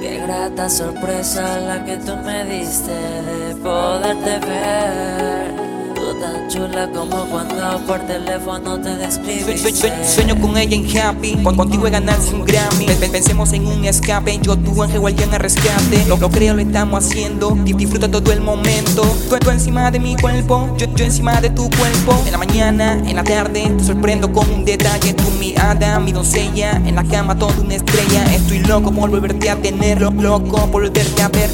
Qué grata sorpresa la que tú me diste de poderte ver tan chula como cuando por teléfono te describí. Sueño con ella en happy, contigo he ganarse un Grammy. Pensemos en un escape, yo tu ángel guardián a rescate. Lo, lo creo, lo estamos haciendo, disfruta todo el momento. Tú, encima de mi cuerpo, yo, yo encima de tu cuerpo. En la mañana, en la tarde, te sorprendo con un detalle. Tú mi hada, mi doncella, en la cama toda una estrella. Estoy loco por volverte a tener, loco por volverte a ver.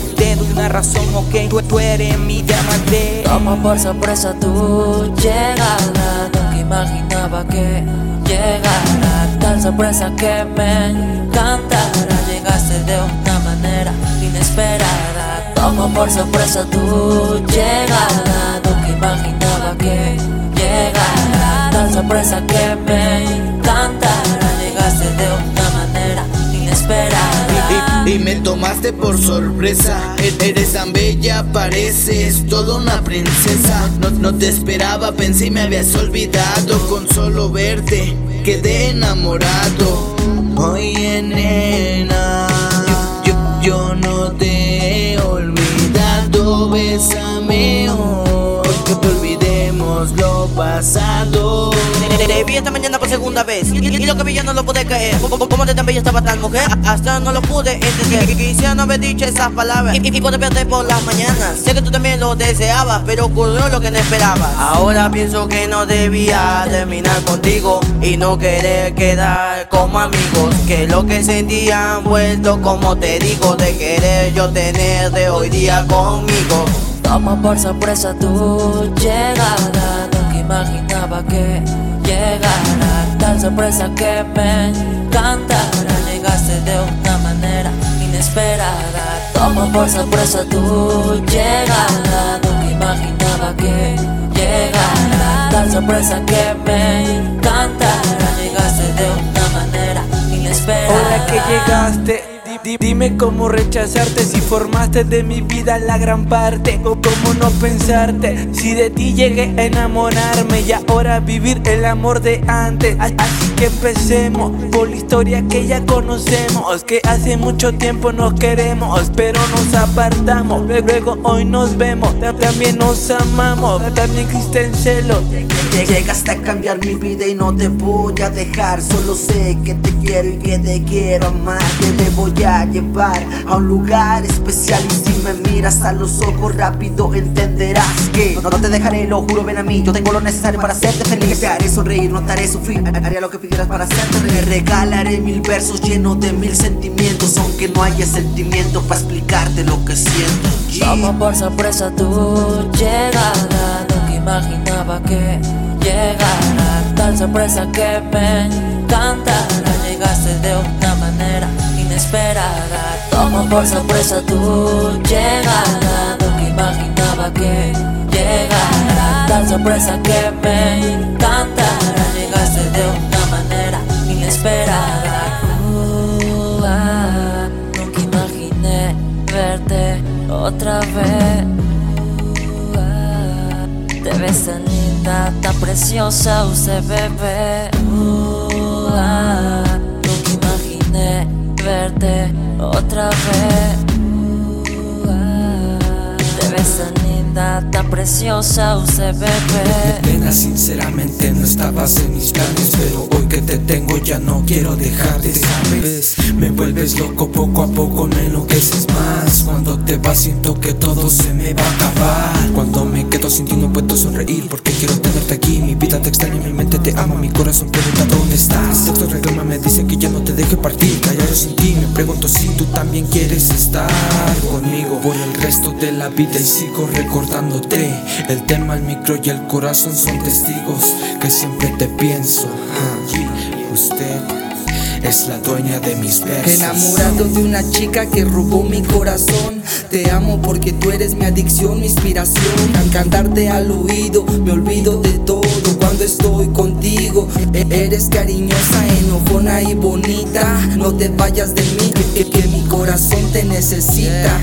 Razón, ok, tú, eres mi diamante. Como por sorpresa tú llegada. Nunca imaginaba que llegara. Tal sorpresa que me encantará Llegaste de una manera inesperada. Tomo por sorpresa tu llegada. Nunca imaginaba que llegara. Tal sorpresa que me tomaste por sorpresa. Eres tan bella, pareces toda una princesa. No, no te esperaba, pensé me habías olvidado. Con solo verte quedé enamorado. Oye nena, yo, yo, no te he olvidado. Bésame hoy, que te olvidemos lo pasado te vi esta mañana por segunda vez. Y, lo que vi yo no lo pude caer Como de tan bella estaba tan mujer Hasta no lo pude entender. Quisiera no haber dicho esas palabras. Y, y por las mañanas. Sé que tú también lo deseabas Pero ocurrió lo que no esperabas. Ahora pienso que no debía terminar contigo Y no querer quedar como amigos. Que lo que sentía han vuelto como te digo De querer yo tener de hoy día conmigo. Toma por sorpresa tu llegada. Nunca imaginaba que llegara Tal sorpresa que me encantará Llegaste de una manera inesperada. Tomo por sorpresa tu llegada. Nunca imaginaba que llegara Tal sorpresa que me encantará Llegaste de una manera inesperada. Ahora que llegaste Dime cómo rechazarte si formaste de mi vida la gran parte O cómo no pensarte si de ti llegué a enamorarme Y ahora vivir el amor de antes que empecemos por la historia que ya conocemos Que hace mucho tiempo nos queremos pero nos apartamos Luego hoy nos vemos, también nos amamos También existen celos Llegaste a cambiar mi vida y no te voy a dejar Solo sé que te quiero y que te quiero amar Que te voy a llevar a un lugar especial Y si me miras a los ojos rápido entenderás que No, te dejaré, lo juro, ven a mí Yo tengo lo necesario para hacerte feliz. Te haré sonreír, no te haré sufrir Haré lo que pidieras para hacerte reír Te regalaré mil versos llenos de mil sentimientos Aunque no haya sentimiento para explicarte lo que siento Toma por sorpresa tu llegada Nunca imaginaba que llegara. Tal sorpresa que me encantará. Llegaste de una manera inesperada. Tomo por sorpresa tu llegada Nunca imaginaba que llegara. Tal sorpresa que me otra vez. Te ves tan linda, tan preciosa usted bebé. uh, preciosa pena, sinceramente no estabas en mis planes Pero hoy que te tengo ya no quiero dejarte, ¿sabes? Me vuelves loco poco a poco, me enloqueces más. Cuando te vas siento que todo se me va a acabar. Cuando me quedo sin ti no puedo sonreír Porque quiero tenerte aquí, mi vida te extraña, mi mente te ama Mi corazón pregunta dónde estás Texto reclama, me dice que ya no te deje partir Callado sin ti, me pregunto si tú también quieres estar conmigo. Por el resto de la vida y sigo recordándote. El tema, el micro y el corazón son testigos Que siempre te pienso. Usted es la dueña de mis versos. Enamorado de una chica que robó mi corazón. Te amo porque tú eres mi adicción, mi inspiración. Al cantarte al oído, me olvido de todo. Cuando estoy contigo E- Eres cariñosa, enojona y bonita. No te vayas de mí, que, que mi corazón te necesita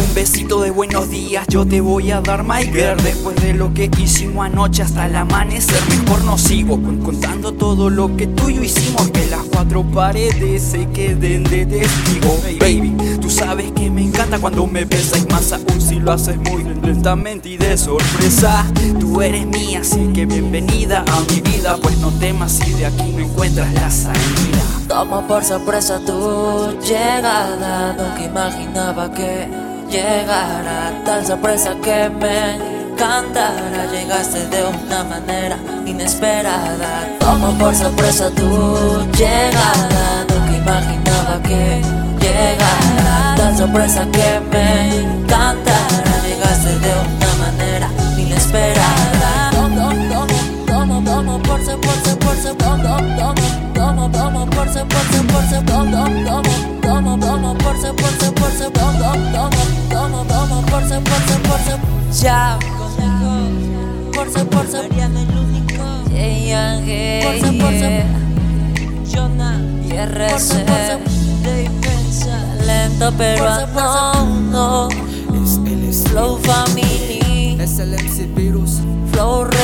Un besito de buenos días yo te voy a dar, my girl Después de lo que hicimos anoche hasta el amanecer Mejor no sigo contando todo lo que tú y yo hicimos. Que las cuatro paredes se queden de testigo Baby, tú sabes que me encanta cuando me besas más aún si lo haces muy lentamente y de sorpresa. Tú eres mía, así que bienvenida a mi vida Pues no temas si de aquí no encuentras la salida Tomo por sorpresa tu llegada Nunca imaginaba que llegara Tal sorpresa que me encantará Llegaste de una manera inesperada Tomo por sorpresa tu llegada Nunca imaginaba que llegara Tal sorpresa que me encantará Llegaste de una manera inesperada Tomo, tomo, tomo, tomo por sorpresa, por sorpresa, tomo, tomo, tomo por sorpresa, por sorpresa, tomo, tomo, tomo por sorpresa, por sorpresa, tomo, tomo, tomo por sorpresa, por sorpresa. Ya, por sorpresa, por sorpresa, Ariana el único. Yeah, yeah, por sorpresa, por sorpresa. Jonah y RC. Lento pero no, no. Es el Flow Family, Es el MC Virus. Flow Record.